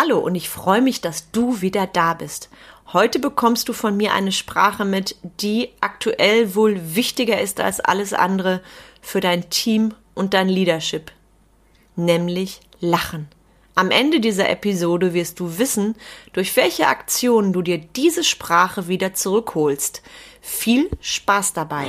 Hallo und ich freue mich, dass du wieder da bist. Heute bekommst du von mir eine Sprache mit, die aktuell wohl wichtiger ist als alles andere für dein Team und dein Leadership, nämlich Lachen. Am Ende dieser Episode wirst du wissen, durch welche Aktionen du dir diese Sprache wieder zurückholst. Viel Spaß dabei!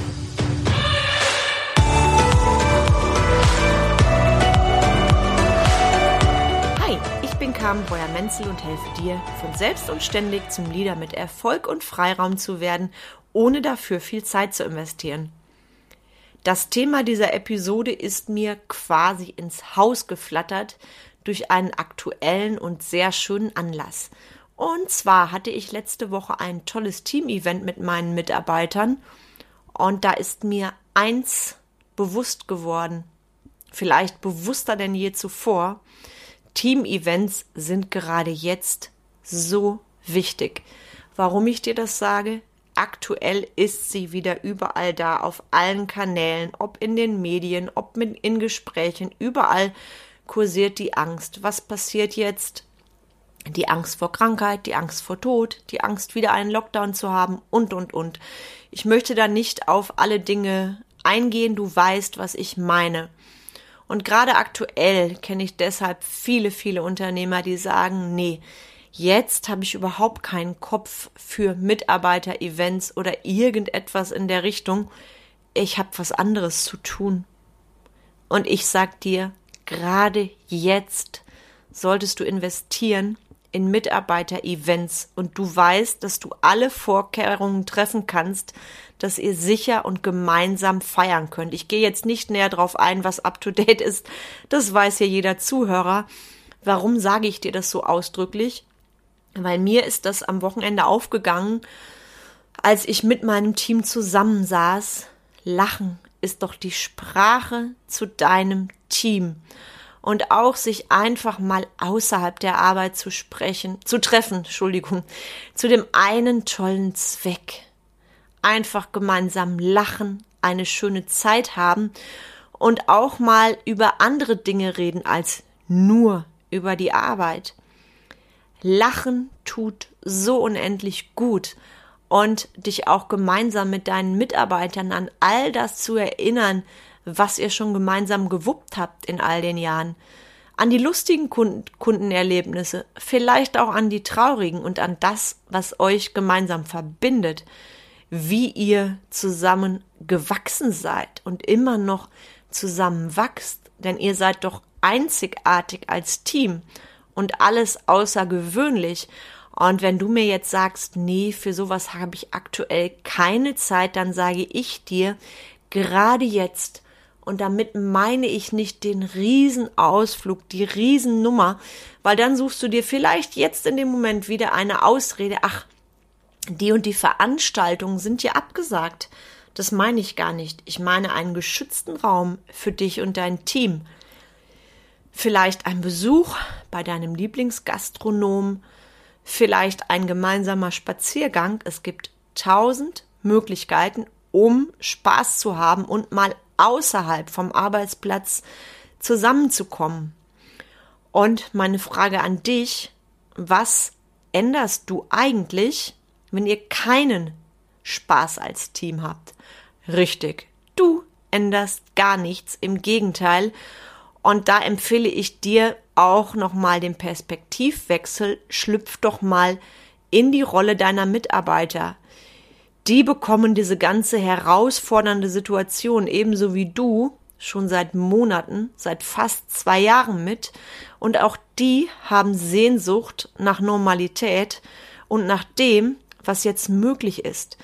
Carmen Breuer-Menzel und helfe dir, von selbst und ständig zum Leader mit Erfolg und Freiraum zu werden, ohne dafür viel Zeit zu investieren. Das Thema dieser Episode ist mir quasi ins Haus geflattert durch einen aktuellen und sehr schönen Anlass. Und zwar hatte ich letzte Woche ein tolles Team-Event mit meinen Mitarbeitern und da ist mir eins bewusst geworden, vielleicht bewusster denn je zuvor, Team-Events sind gerade jetzt so wichtig. Warum ich dir das sage? Aktuell ist sie wieder überall da, auf allen Kanälen, ob in den Medien, ob mit, in Gesprächen, überall kursiert die Angst. Was passiert jetzt? Die Angst vor Krankheit, die Angst vor Tod, die Angst, wieder einen Lockdown zu haben und, und, und. Ich möchte da nicht auf alle Dinge eingehen, du weißt, was ich meine. Und gerade aktuell kenne ich deshalb viele, viele Unternehmer, die sagen, nee, jetzt habe ich überhaupt keinen Kopf für Mitarbeiter-Events oder irgendetwas in der Richtung. Ich habe was anderes zu tun. Und ich sag dir, gerade jetzt solltest du investieren in Mitarbeiter-Events und du weißt, dass du alle Vorkehrungen treffen kannst, dass ihr sicher und gemeinsam feiern könnt. Ich gehe jetzt nicht näher drauf ein, was up to date ist. Das weiß ja jeder Zuhörer. Warum sage ich dir das so ausdrücklich? Weil mir ist das am Wochenende aufgegangen, als ich mit meinem Team zusammensaß. Lachen ist doch die Sprache zu deinem Team und auch sich einfach mal außerhalb der Arbeit zu sprechen, zu treffen, Entschuldigung, zu dem einen tollen Zweck. Einfach gemeinsam lachen, eine schöne Zeit haben und auch mal über andere Dinge reden als nur über die Arbeit. Lachen tut so unendlich gut und dich auch gemeinsam mit deinen Mitarbeitern an all das zu erinnern, was ihr schon gemeinsam gewuppt habt in all den Jahren. An die lustigen Kundenerlebnisse, vielleicht auch an die traurigen und an das, was euch gemeinsam verbindet, wie ihr zusammen gewachsen seid und immer noch zusammen wachst, denn ihr seid doch einzigartig als Team und alles außergewöhnlich. Und wenn du mir jetzt sagst, nee, für sowas habe ich aktuell keine Zeit, dann sage ich dir, gerade jetzt und damit meine ich nicht den Riesenausflug, die Riesennummer, weil dann suchst du dir vielleicht jetzt in dem Moment wieder eine Ausrede, ach, die und die Veranstaltungen sind ja abgesagt. Das meine ich gar nicht. Ich meine einen geschützten Raum für dich und dein Team. Vielleicht ein Besuch bei deinem Lieblingsgastronom, vielleicht ein gemeinsamer Spaziergang. Es gibt tausend Möglichkeiten, um Spaß zu haben und mal außerhalb vom Arbeitsplatz zusammenzukommen. Und meine Frage an dich, was änderst du eigentlich, wenn ihr keinen Spaß als Team habt? Richtig, du änderst gar nichts, im Gegenteil. Und da empfehle ich dir auch nochmal den Perspektivwechsel, schlüpf doch mal in die Rolle deiner Mitarbeiter die bekommen diese ganze herausfordernde Situation ebenso wie du schon seit Monaten, seit fast zwei Jahren mit und auch die haben Sehnsucht nach Normalität und nach dem, was jetzt möglich ist.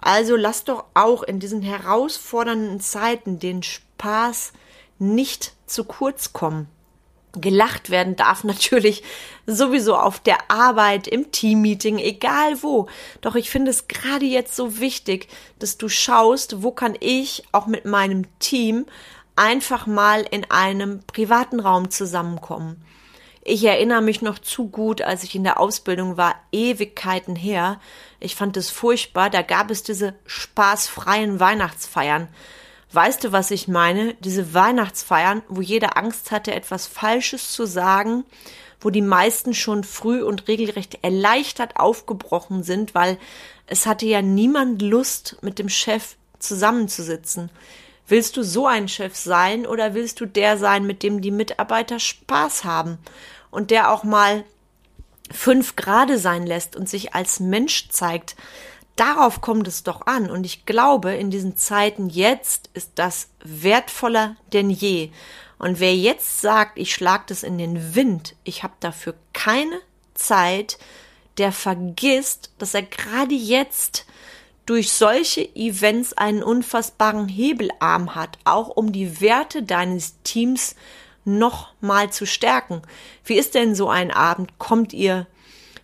Also lass doch auch in diesen herausfordernden Zeiten den Spaß nicht zu kurz kommen. Gelacht werden darf natürlich sowieso auf der Arbeit, im Teammeeting, egal wo. Doch ich finde es gerade jetzt so wichtig, dass du schaust, wo kann ich auch mit meinem Team einfach mal in einem privaten Raum zusammenkommen. Ich erinnere mich noch zu gut, als ich in der Ausbildung war, Ewigkeiten her. Ich fand es furchtbar, da gab es diese spaßfreien Weihnachtsfeiern. Weißt du, was ich meine? Diese Weihnachtsfeiern, wo jeder Angst hatte, etwas Falsches zu sagen, wo die meisten schon früh und regelrecht erleichtert aufgebrochen sind, weil es hatte ja niemand Lust, mit dem Chef zusammenzusitzen. Willst du so ein Chef sein oder willst du der sein, mit dem die Mitarbeiter Spaß haben und der auch mal fünf Grade sein lässt und sich als Mensch zeigt? Darauf kommt es doch an. Und ich glaube, in diesen Zeiten jetzt ist das wertvoller denn je. Und wer jetzt sagt, ich schlag das in den Wind, ich habe dafür keine Zeit, der vergisst, dass er gerade jetzt durch solche Events einen unfassbaren Hebelarm hat, auch um die Werte deines Teams noch mal zu stärken. Wie ist denn so ein Abend? Kommt ihr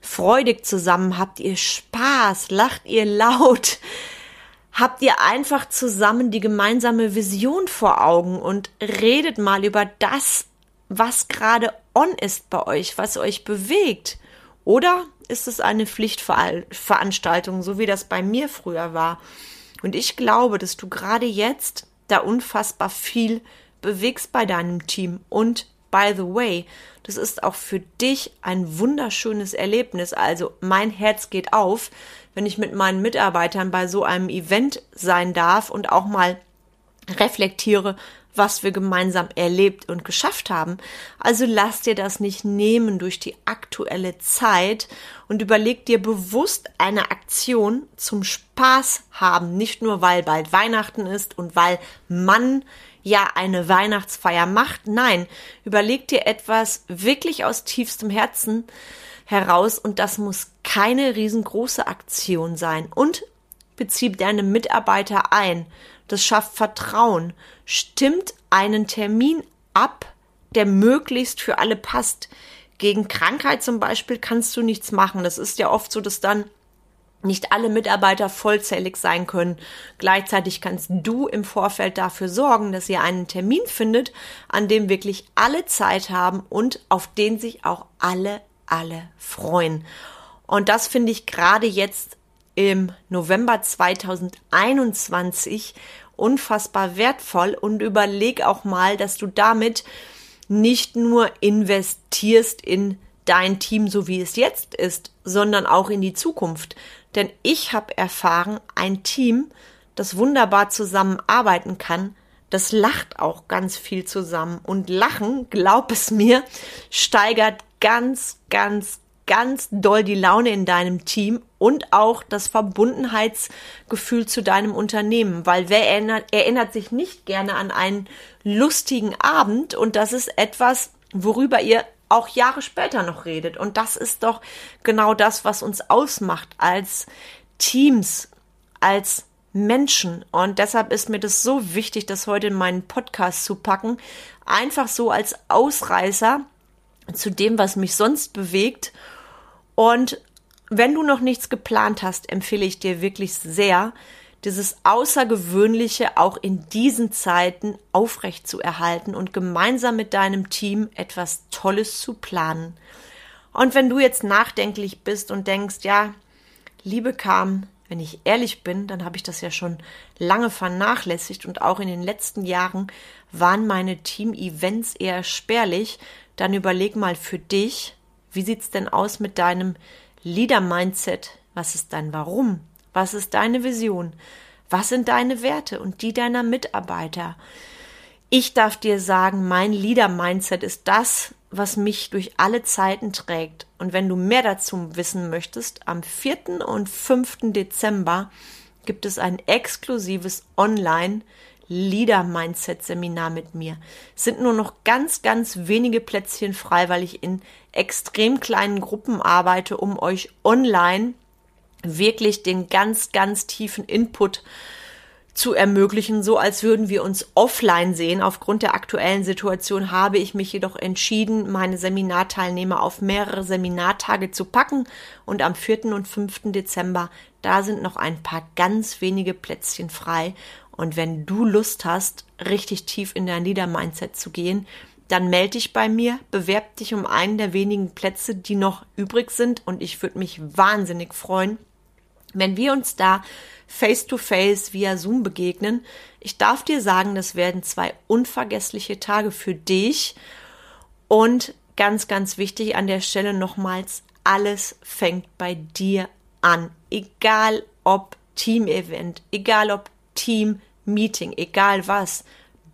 freudig zusammen? Habt ihr Spaß? Lacht ihr laut? Habt ihr einfach zusammen die gemeinsame Vision vor Augen und redet mal über das, was gerade on ist bei euch, was euch bewegt? Oder ist es eine Pflichtveranstaltung, so wie das bei mir früher war? Und ich glaube, dass du gerade jetzt da unfassbar viel bewegst bei deinem Team. Und by the way, das ist auch für dich ein wunderschönes Erlebnis. Also mein Herz geht auf, wenn ich mit meinen Mitarbeitern bei so einem Event sein darf und auch mal reflektiere, was wir gemeinsam erlebt und geschafft haben. Also lass dir das nicht nehmen durch die aktuelle Zeit und überleg dir bewusst eine Aktion zum Spaß haben. Nicht nur, weil bald Weihnachten ist und weil man ja eine Weihnachtsfeier macht. Nein, überleg dir etwas wirklich aus tiefstem Herzen heraus und das muss keine riesengroße Aktion sein. Und bezieh deine Mitarbeiter ein. Das schafft Vertrauen. Stimmt einen Termin ab, der möglichst für alle passt. Gegen Krankheit zum Beispiel kannst du nichts machen. Das ist ja oft so, dass dann nicht alle Mitarbeiter vollzählig sein können. Gleichzeitig kannst du im Vorfeld dafür sorgen, dass ihr einen Termin findet, an dem wirklich alle Zeit haben und auf den sich auch alle, alle freuen. Und das finde ich gerade jetzt im November 2021 unfassbar wertvoll und überleg auch mal, dass du damit nicht nur investierst in dein Team, so wie es jetzt ist, sondern auch in die Zukunft. Denn ich habe erfahren, ein Team, das wunderbar zusammenarbeiten kann, das lacht auch ganz viel zusammen. Und Lachen, glaub es mir, steigert ganz, ganz, ganz doll die Laune in deinem Team und auch das Verbundenheitsgefühl zu deinem Unternehmen, weil wer erinnert, erinnert sich nicht gerne an einen lustigen Abend und das ist etwas, worüber ihr auch Jahre später noch redet. Und das ist doch genau das, was uns ausmacht als Teams, als Menschen. Und deshalb ist mir das so wichtig, das heute in meinen Podcast zu packen. Einfach so als Ausreißer zu dem, was mich sonst bewegt und wenn du noch nichts geplant hast, empfehle ich dir wirklich sehr, dieses Außergewöhnliche auch in diesen Zeiten aufrecht zu erhalten und gemeinsam mit deinem Team etwas Tolles zu planen. Und wenn du jetzt nachdenklich bist und denkst, ja, Liebe kam, wenn ich ehrlich bin, dann habe ich das ja schon lange vernachlässigt und auch in den letzten Jahren waren meine Team-Events eher spärlich, dann überleg mal für dich, wie sieht's denn aus mit deinem Leader-Mindset? Was ist dein Warum? Was ist deine Vision? Was sind deine Werte und die deiner Mitarbeiter? Ich darf dir sagen, mein Leader-Mindset ist das, was mich durch alle Zeiten trägt. Und wenn du mehr dazu wissen möchtest, am 4. und 5. Dezember gibt es ein exklusives Online- Leader Mindset Seminar mit mir. Es sind nur noch ganz, ganz wenige Plätzchen frei, weil ich in extrem kleinen Gruppen arbeite, um euch online wirklich den ganz, ganz tiefen Input zu ermöglichen, so als würden wir uns offline sehen. Aufgrund der aktuellen Situation habe ich mich jedoch entschieden, meine Seminarteilnehmer auf mehrere Seminartage zu packen und am 4. und 5. Dezember, da sind noch ein paar ganz wenige Plätzchen frei Und wenn du Lust hast, richtig tief in dein Leader-Mindset zu gehen, dann melde dich bei mir, bewerb dich um einen der wenigen Plätze, die noch übrig sind und ich würde mich wahnsinnig freuen, wenn wir uns da face to face via Zoom begegnen. Ich darf dir sagen, das werden zwei unvergessliche Tage für dich und ganz, ganz wichtig an der Stelle nochmals, alles fängt bei dir an. Egal ob Team-Event, egal ob Team-Meeting, egal was.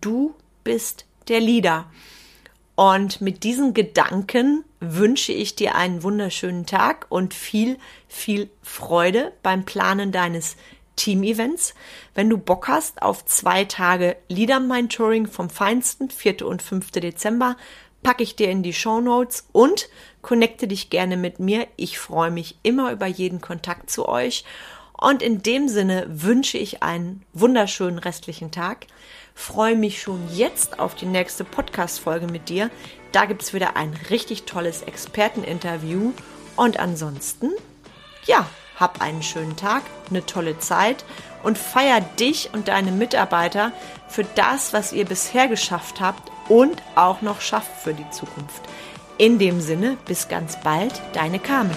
Du bist der Leader. Und mit diesen Gedanken wünsche ich dir einen wunderschönen Tag und viel, viel Freude beim Planen deines Team-Events. Wenn du Bock hast auf zwei Tage Leadermind Touring vom Feinsten, 4. und 5. Dezember, packe ich dir in die Show Notes und connecte dich gerne mit mir. Ich freue mich immer über jeden Kontakt zu euch. Und in dem Sinne wünsche ich einen wunderschönen restlichen Tag freue mich schon jetzt auf die nächste Podcast-Folge mit dir. Da gibt es wieder ein richtig tolles Experteninterview. Und ansonsten, ja, hab einen schönen Tag, eine tolle Zeit und feier dich und deine Mitarbeiter für das, was ihr bisher geschafft habt und auch noch schafft für die Zukunft. In dem Sinne, bis ganz bald, deine Carmen.